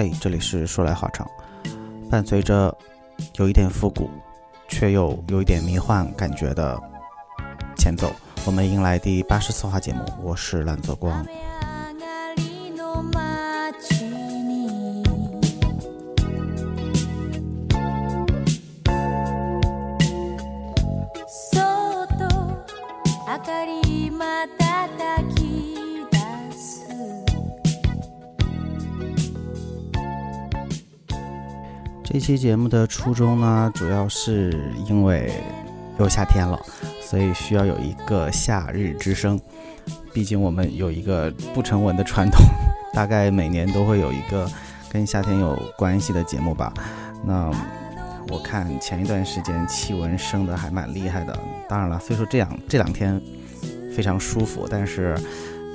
嘿，这里是说来话长，伴随着有一点复古，却又有一点迷幻感觉的前奏，我们迎来第八十四话节目。我是蓝泽光。期节目的初衷呢，主要是因为又夏天了，所以需要有一个夏日之声。毕竟我们有一个不成文的传统，大概每年都会有一个跟夏天有关系的节目吧。那我看前一段时间气温升得还蛮厉害的，当然了，虽说这样这两天非常舒服，但是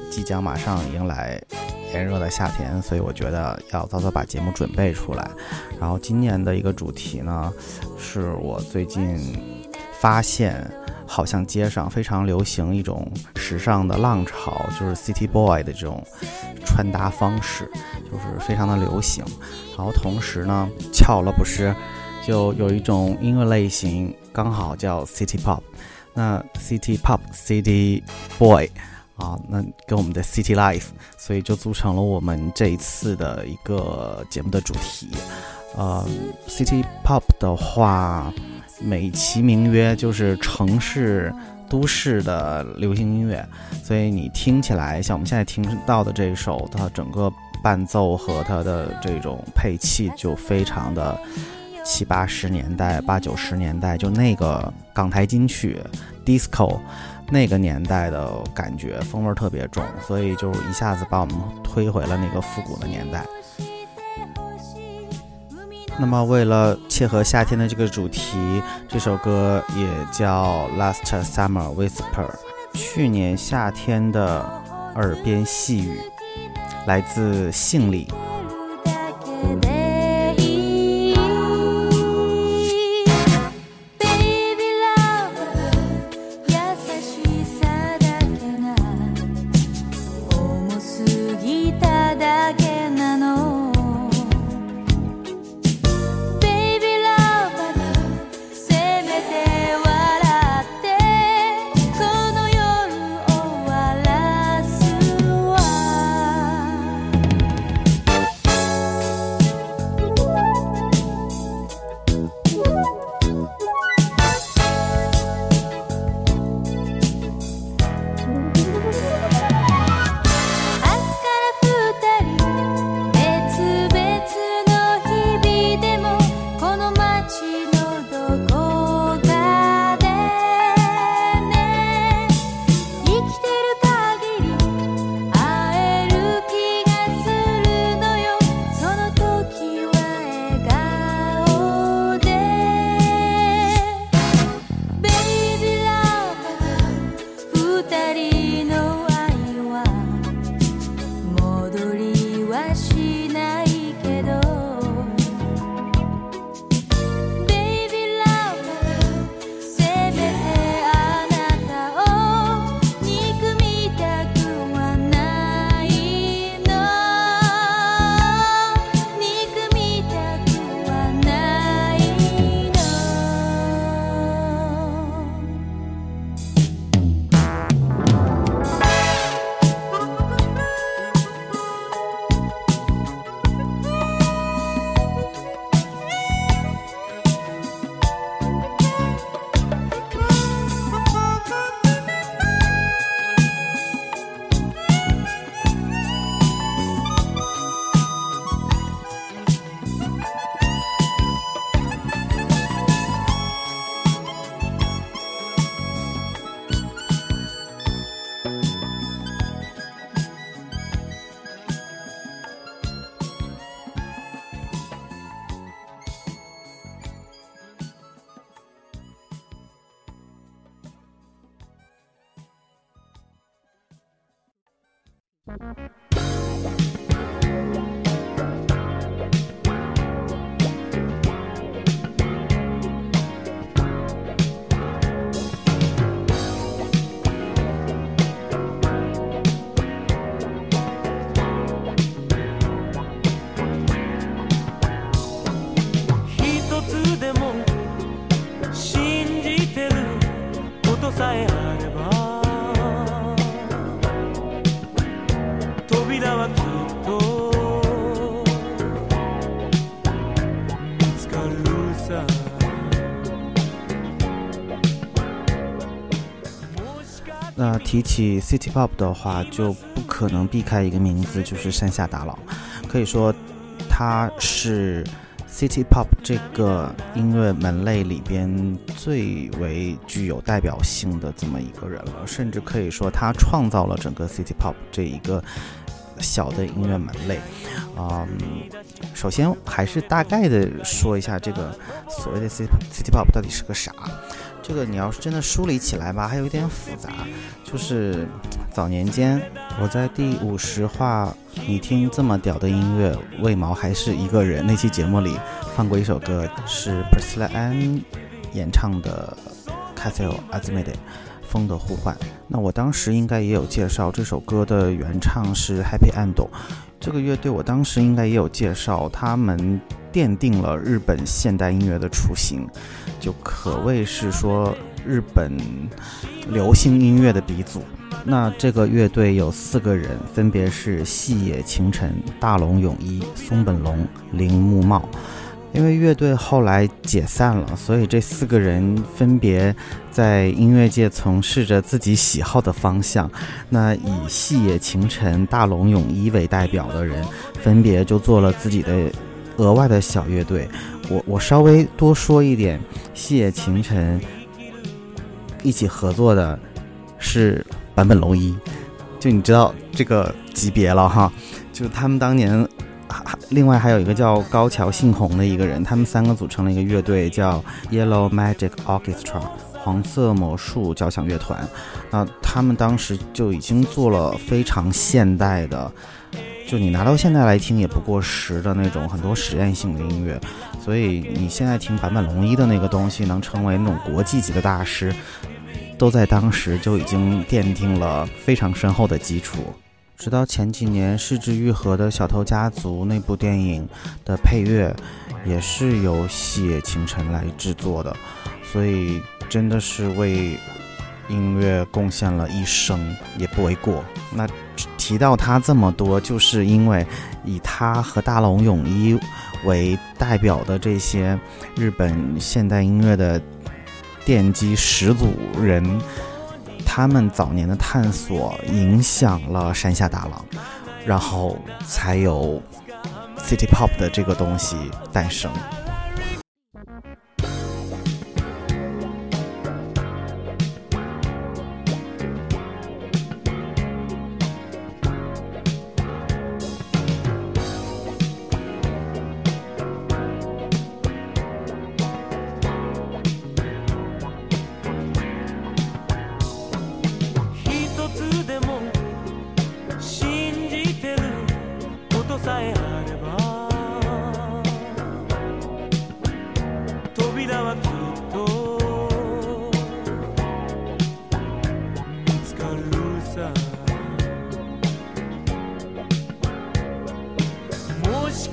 即将马上迎来。炎热的夏天，所以我觉得要早早把节目准备出来。然后今年的一个主题呢，是我最近发现，好像街上非常流行一种时尚的浪潮，就是 City Boy 的这种穿搭方式，就是非常的流行。然后同时呢，巧了不是，就有一种音乐类型刚好叫 City Pop。那 City Pop City Boy。啊，那跟我们的 City Life，所以就组成了我们这一次的一个节目的主题。呃，City Pop 的话，美其名曰就是城市都市的流行音乐，所以你听起来像我们现在听到的这一首，它整个伴奏和它的这种配器就非常的七八十年代、八九十年代，就那个港台金曲 Disco。那个年代的感觉风味特别重，所以就一下子把我们推回了那个复古的年代。那么，为了切合夏天的这个主题，这首歌也叫《Last Summer Whisper》，去年夏天的耳边细语，来自信里。起 City Pop 的话，就不可能避开一个名字，就是山下达郎。可以说，他是 City Pop 这个音乐门类里边最为具有代表性的这么一个人了，甚至可以说他创造了整个 City Pop 这一个小的音乐门类。嗯，首先还是大概的说一下这个所谓的 City City Pop 到底是个啥。这个你要是真的梳理起来吧，还有一点复杂。就是早年间我在第五十话，你听这么屌的音乐，为毛还是一个人？那期节目里放过一首歌，是 Priscilla Ann 演唱的 Castle Azmede 风的呼唤。那我当时应该也有介绍这首歌的原唱是 Happy Endo。这个乐队我当时应该也有介绍，他们奠定了日本现代音乐的雏形。就可谓是说日本流行音乐的鼻祖。那这个乐队有四个人，分别是细野晴臣、大龙永一、松本龙、铃木茂。因为乐队后来解散了，所以这四个人分别在音乐界从事着自己喜好的方向。那以细野晴臣、大龙永一为代表的人，分别就做了自己的额外的小乐队。我我稍微多说一点，谢晴臣一起合作的是坂本龙一，就你知道这个级别了哈。就他们当年，还另外还有一个叫高桥幸宏的一个人，他们三个组成了一个乐队，叫 Yellow Magic Orchestra 黄色魔术交响乐团。那他们当时就已经做了非常现代的。就你拿到现在来听也不过时的那种很多实验性的音乐，所以你现在听坂本龙一的那个东西能成为那种国际级的大师，都在当时就已经奠定了非常深厚的基础。直到前几年市之愈合的小偷家族那部电影的配乐，也是由细野晴臣来制作的，所以真的是为。音乐贡献了一生也不为过。那提到他这么多，就是因为以他和大龙泳衣为代表的这些日本现代音乐的奠基始祖人，他们早年的探索影响了山下大郎，然后才有 City Pop 的这个东西诞生。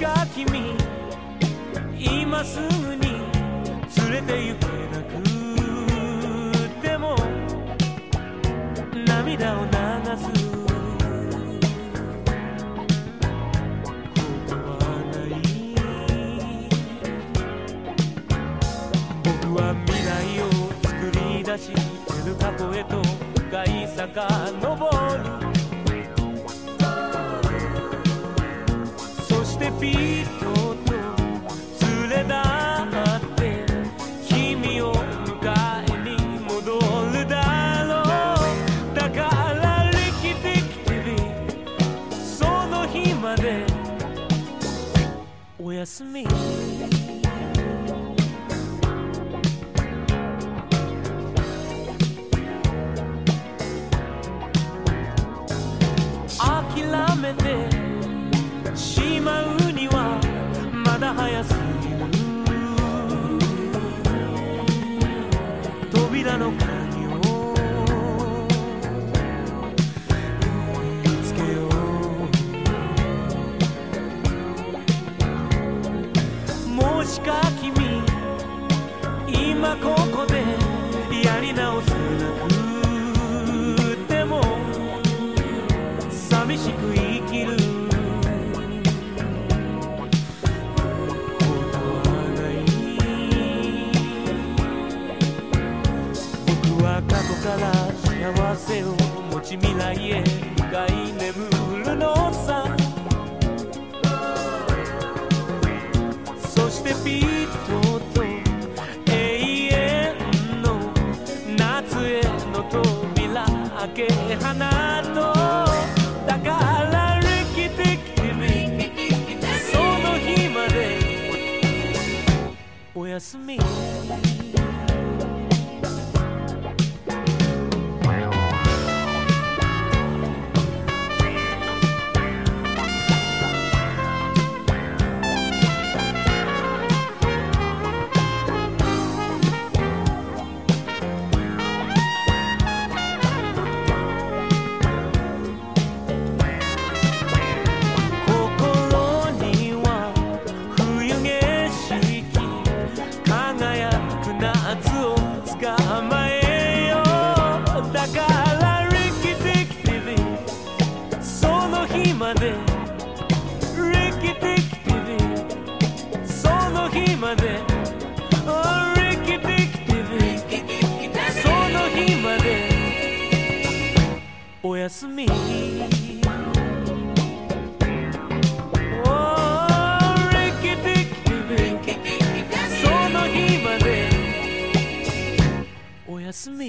か君今すぐに連れて行けなくても涙を流す。ことはない僕は未来を作り出しエルカポへと深い坂登る。過去から幸せを持ち未来へ向かい眠るのさ。そしてピッとと永遠の夏への扉開け放とうだからリキテキティビその日までおやすみ。やすみ」「その日までおやすみ」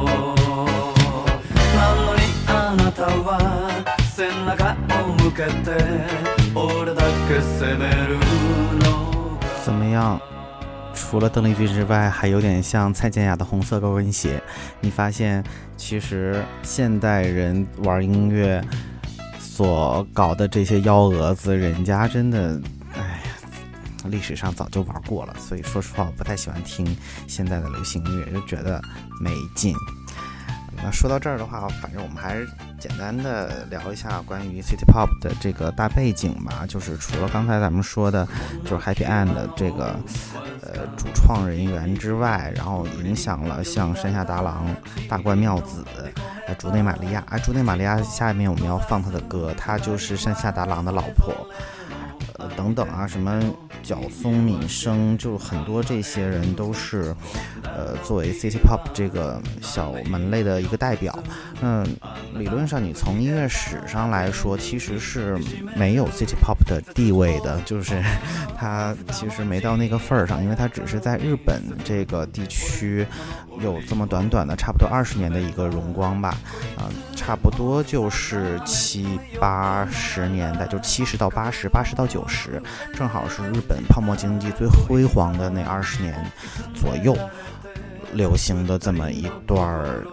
たは背中を向けて俺だけ責めるの怎么样？除了邓丽君之外，还有点像蔡健雅的红色高跟鞋。你发现，其实现代人玩音乐所搞的这些幺蛾子，人家真的，哎呀，历史上早就玩过了。所以说实话，我不太喜欢听现在的流行音乐，就觉得没劲。 那说到这儿的话，反正我们还是简单的聊一下关于 City Pop 的这个大背景吧。就是除了刚才咱们说的，就是 Happy End 这个呃主创人员之外，然后影响了像山下达郎、大关妙子、呃竹内玛利亚。哎，竹内玛利亚下面我们要放她的歌，她就是山下达郎的老婆。呃，等等啊，什么角松敏生，就很多这些人都是，呃，作为 City Pop 这个小门类的一个代表。嗯，理论上你从音乐史上来说，其实是没有 City Pop 的地位的，就是它其实没到那个份儿上，因为它只是在日本这个地区有这么短短的差不多二十年的一个荣光吧，啊、差不多就是七八十年代，就七十到八十，八十到九十，正好是日本泡沫经济最辉煌的那二十年左右流行的这么一段儿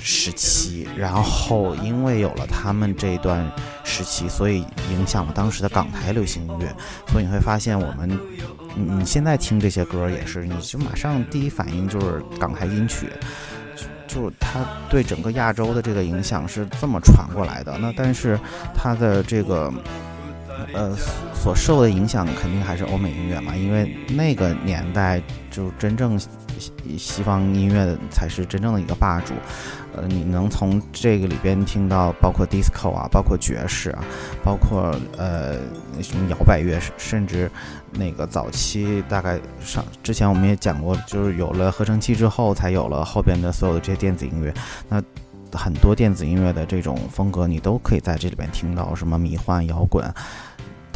时期。然后因为有了他们这段时期，所以影响了当时的港台流行音乐。所以你会发现，我们你现在听这些歌也是，你就马上第一反应就是港台音曲。就是它对整个亚洲的这个影响是这么传过来的，那但是它的这个呃所受的影响肯定还是欧美音乐嘛，因为那个年代就真正西西方音乐才是真正的一个霸主。呃，你能从这个里边听到包括 disco 啊，包括爵士啊，包括呃什么摇摆乐，甚至那个早期大概上之前我们也讲过，就是有了合成器之后，才有了后边的所有的这些电子音乐。那很多电子音乐的这种风格，你都可以在这里边听到，什么迷幻、摇滚。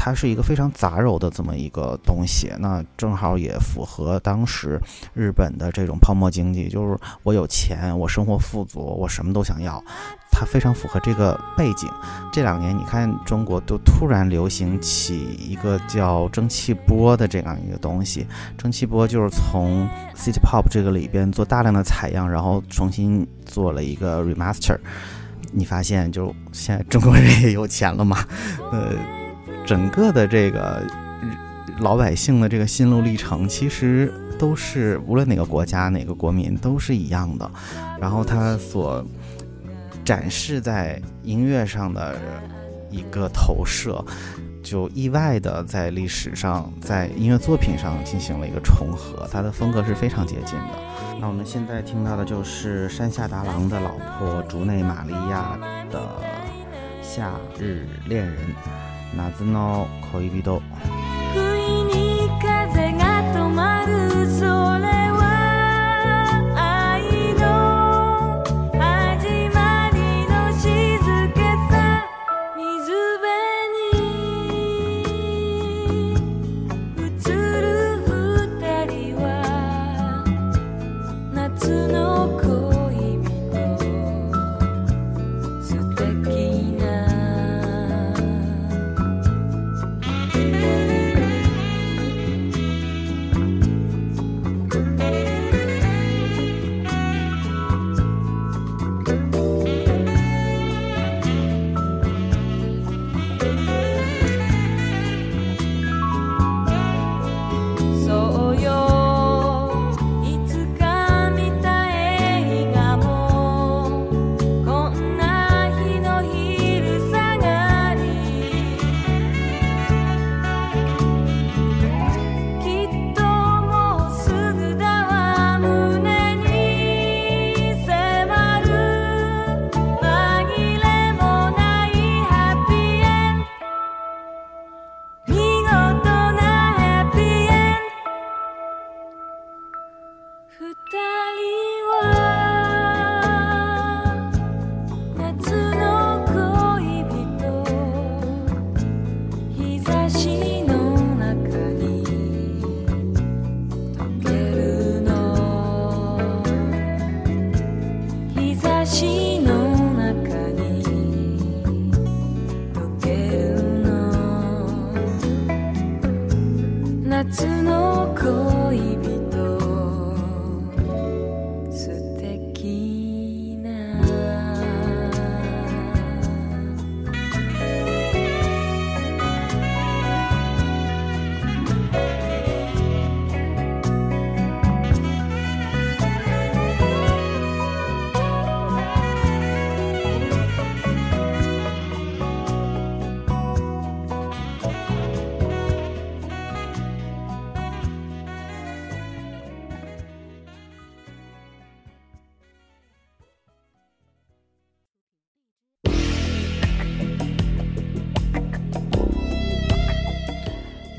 它是一个非常杂糅的这么一个东西，那正好也符合当时日本的这种泡沫经济，就是我有钱，我生活富足，我什么都想要，它非常符合这个背景。这两年你看中国都突然流行起一个叫蒸汽波的这样一个东西，蒸汽波就是从 City Pop 这个里边做大量的采样，然后重新做了一个 remaster。你发现就现在中国人也有钱了嘛？呃。整个的这个老百姓的这个心路历程，其实都是无论哪个国家、哪个国民都是一样的。然后他所展示在音乐上的一个投射，就意外的在历史上、在音乐作品上进行了一个重合，他的风格是非常接近的。那我们现在听到的就是山下达郎的老婆竹内玛利亚的《夏日恋人》。夏の恋人。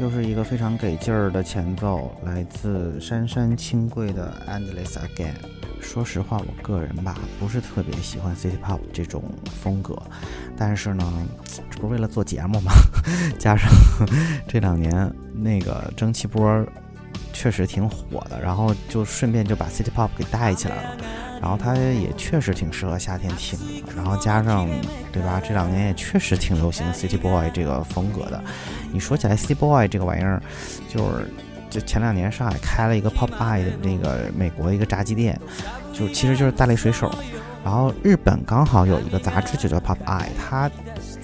就是一个非常给劲儿的前奏，来自杉杉轻贵的《Endless Again》。说实话，我个人吧不是特别喜欢 City Pop 这种风格，但是呢，这不是为了做节目嘛，加上 这两年那个蒸汽波确实挺火的，然后就顺便就把 City Pop 给带起来了。然后它也确实挺适合夏天听的，然后加上对吧，这两年也确实挺流行 City Boy 这个风格的。你说起来 City Boy 这个玩意儿，就是就前两年上海开了一个 Pop Eye 的那个美国一个炸鸡店，就其实就是大力水手。然后日本刚好有一个杂志就叫 Pop Eye，它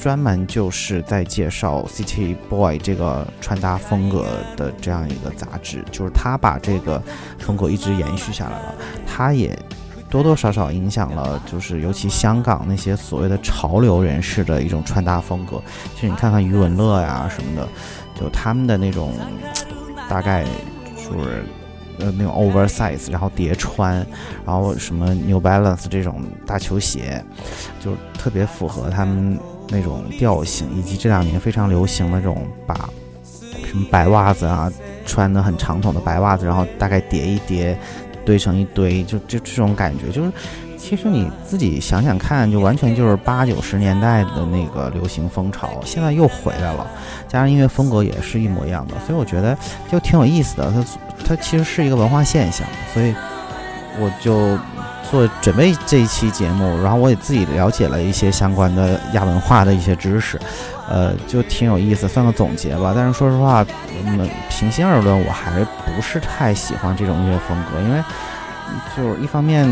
专门就是在介绍 City Boy 这个穿搭风格的这样一个杂志，就是他把这个风格一直延续下来了，他也。多多少少影响了，就是尤其香港那些所谓的潮流人士的一种穿搭风格。其实你看看余文乐呀什么的，就他们的那种大概就是呃那种 oversize，然后叠穿，然后什么 New Balance 这种大球鞋，就特别符合他们那种调性，以及这两年非常流行的这种把什么白袜子啊穿的很长筒的白袜子，然后大概叠一叠。堆成一堆，就就这种感觉，就是其实你自己想想看，就完全就是八九十年代的那个流行风潮，现在又回来了，加上音乐风格也是一模一样的，所以我觉得就挺有意思的。它它其实是一个文化现象，所以我就做准备这一期节目，然后我也自己了解了一些相关的亚文化的一些知识，呃，就挺有意思，算个总结吧。但是说实话，嗯，平心而论，我还不是太喜欢这种音乐风格，因为就是一方面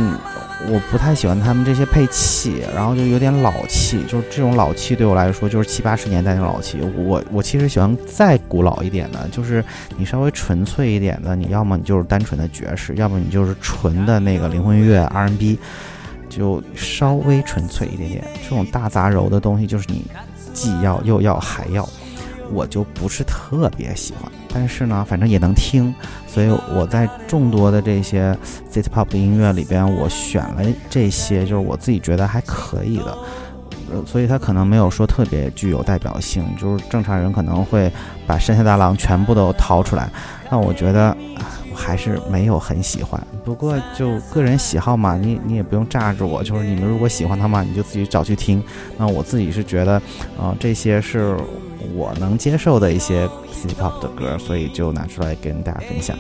我不太喜欢他们这些配器，然后就有点老气，就是这种老气对我来说就是七八十年代那种老气。我我其实喜欢再古老一点的，就是你稍微纯粹一点的，你要么你就是单纯的爵士，要么你就是纯的那个灵魂乐 R&B，就稍微纯粹一点点。这种大杂糅的东西，就是你既要又要还要。我就不是特别喜欢，但是呢，反正也能听，所以我在众多的这些 city pop 的音乐里边，我选了这些，就是我自己觉得还可以的，呃，所以它可能没有说特别具有代表性，就是正常人可能会把山下大郎全部都掏出来，那我觉得我还是没有很喜欢。不过就个人喜好嘛，你你也不用炸着我，就是你们如果喜欢他嘛，你就自己找去听。那我自己是觉得，啊，这些是。我能接受的一些 city pop 的歌，所以就拿出来跟大家分享。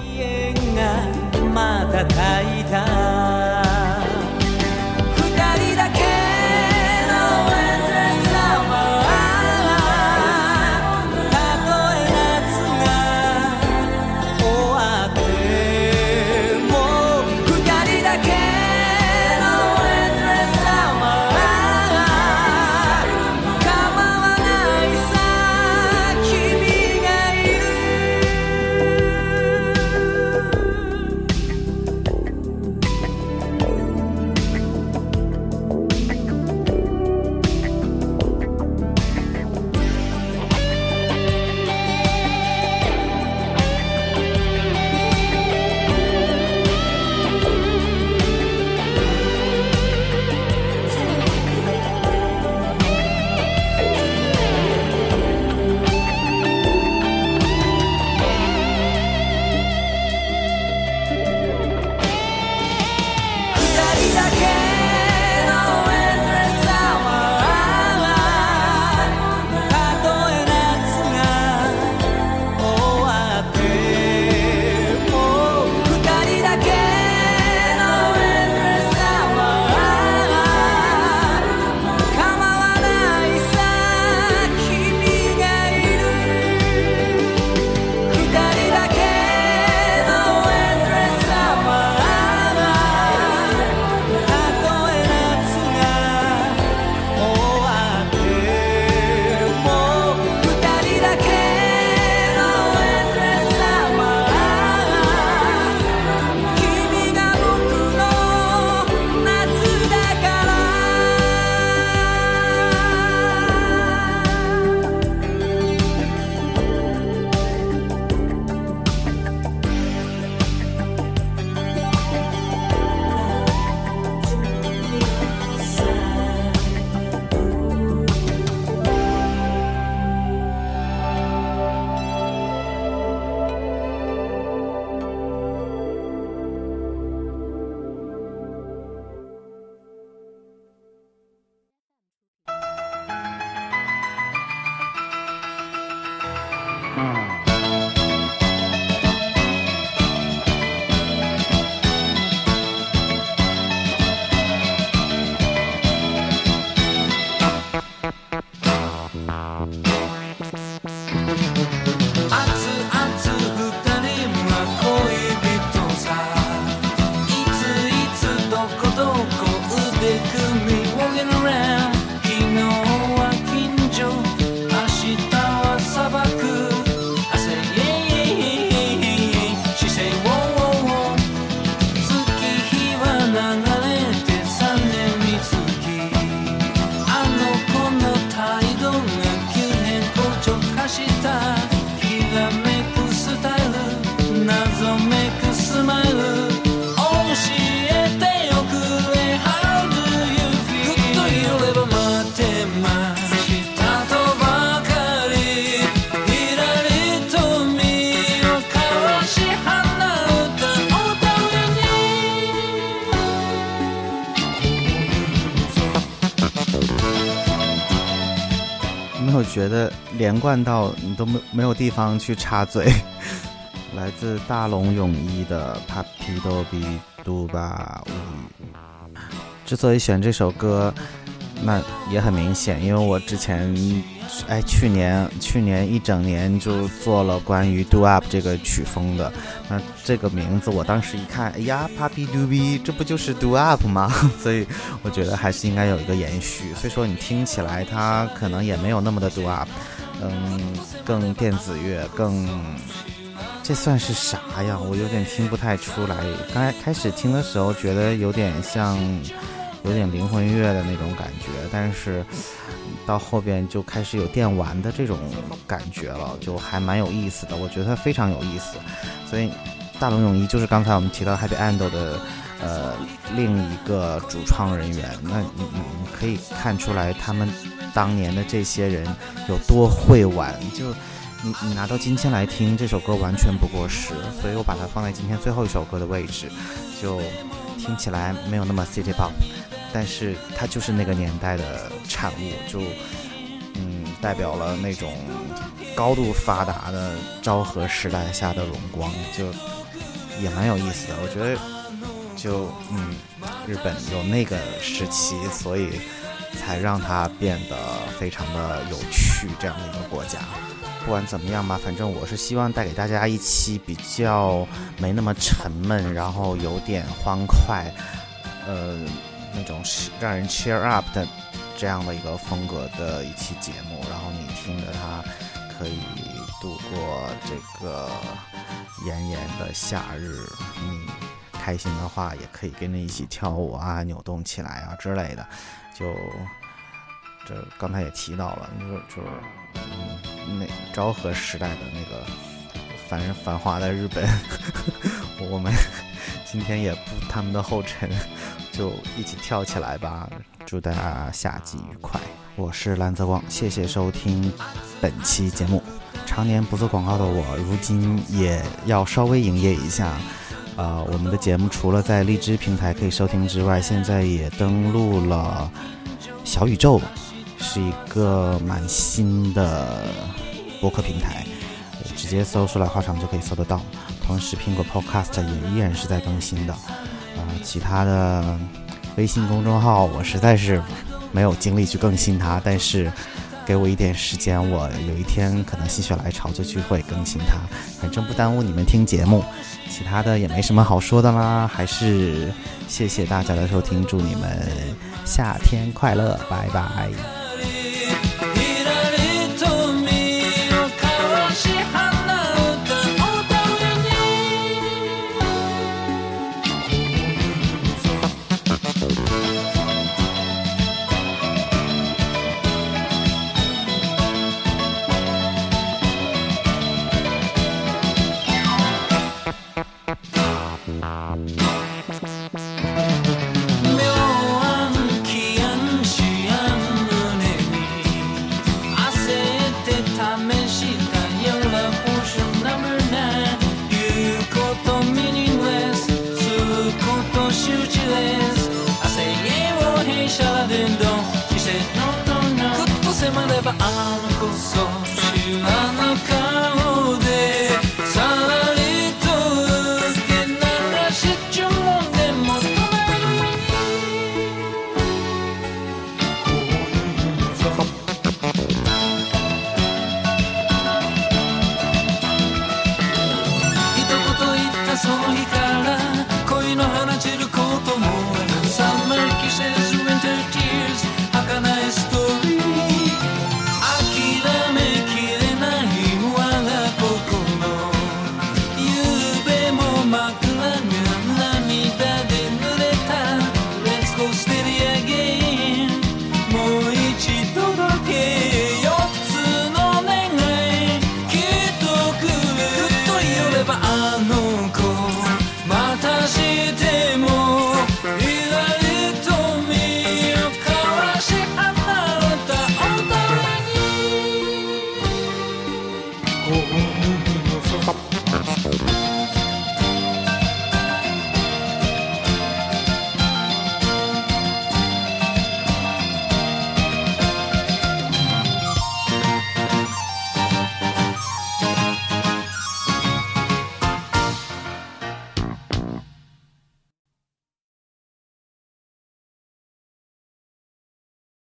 觉得连贯到你都没没有地方去插嘴？来自大龙泳衣的 Papi Do Bi Do Ba 无语。之所以选这首歌，那也很明显，因为我之前，哎，去年去年一整年就做了关于 Do Up 这个曲风的。那这个名字我当时一看，哎呀，Papi Do Bi，这不就是 Do Up 吗？所以我觉得还是应该有一个延续。所以说你听起来它可能也没有那么的 Do Up，嗯，更电子乐，更。这算是啥呀？我有点听不太出来。刚才开始听的时候，觉得有点像，有点灵魂乐的那种感觉，但是到后边就开始有电玩的这种感觉了，就还蛮有意思的。我觉得它非常有意思。所以大龙泳衣就是刚才我们提到 Happy End 的呃另一个主创人员。那你你可以看出来，他们当年的这些人有多会玩，就。你你拿到今天来听这首歌完全不过时，所以我把它放在今天最后一首歌的位置，就听起来没有那么 city pop，但是它就是那个年代的产物，就嗯代表了那种高度发达的昭和时代下的荣光，就也蛮有意思的。我觉得就嗯日本有那个时期，所以才让它变得非常的有趣，这样的一个国家。不管怎么样吧，反正我是希望带给大家一期比较没那么沉闷，然后有点欢快，呃，那种让人 cheer up 的这样的一个风格的一期节目。然后你听着它，可以度过这个炎炎的夏日。你开心的话，也可以跟着一起跳舞啊，扭动起来啊之类的。就这刚才也提到了，就就是嗯。那昭和时代的那个繁繁华的日本，我们今天也步他们的后尘，就一起跳起来吧！祝大家夏季愉快！我是蓝泽光，谢谢收听本期节目。常年不做广告的我，如今也要稍微营业一下。呃，我们的节目除了在荔枝平台可以收听之外，现在也登录了小宇宙。是一个蛮新的播客平台，直接搜出来话场就可以搜得到。同时，苹果 Podcast 也依然是在更新的。啊，其他的微信公众号我实在是没有精力去更新它，但是给我一点时间，我有一天可能心血来潮就去会更新它。反正不耽误你们听节目。其他的也没什么好说的啦，还是谢谢大家的收听，祝你们夏天快乐，拜拜。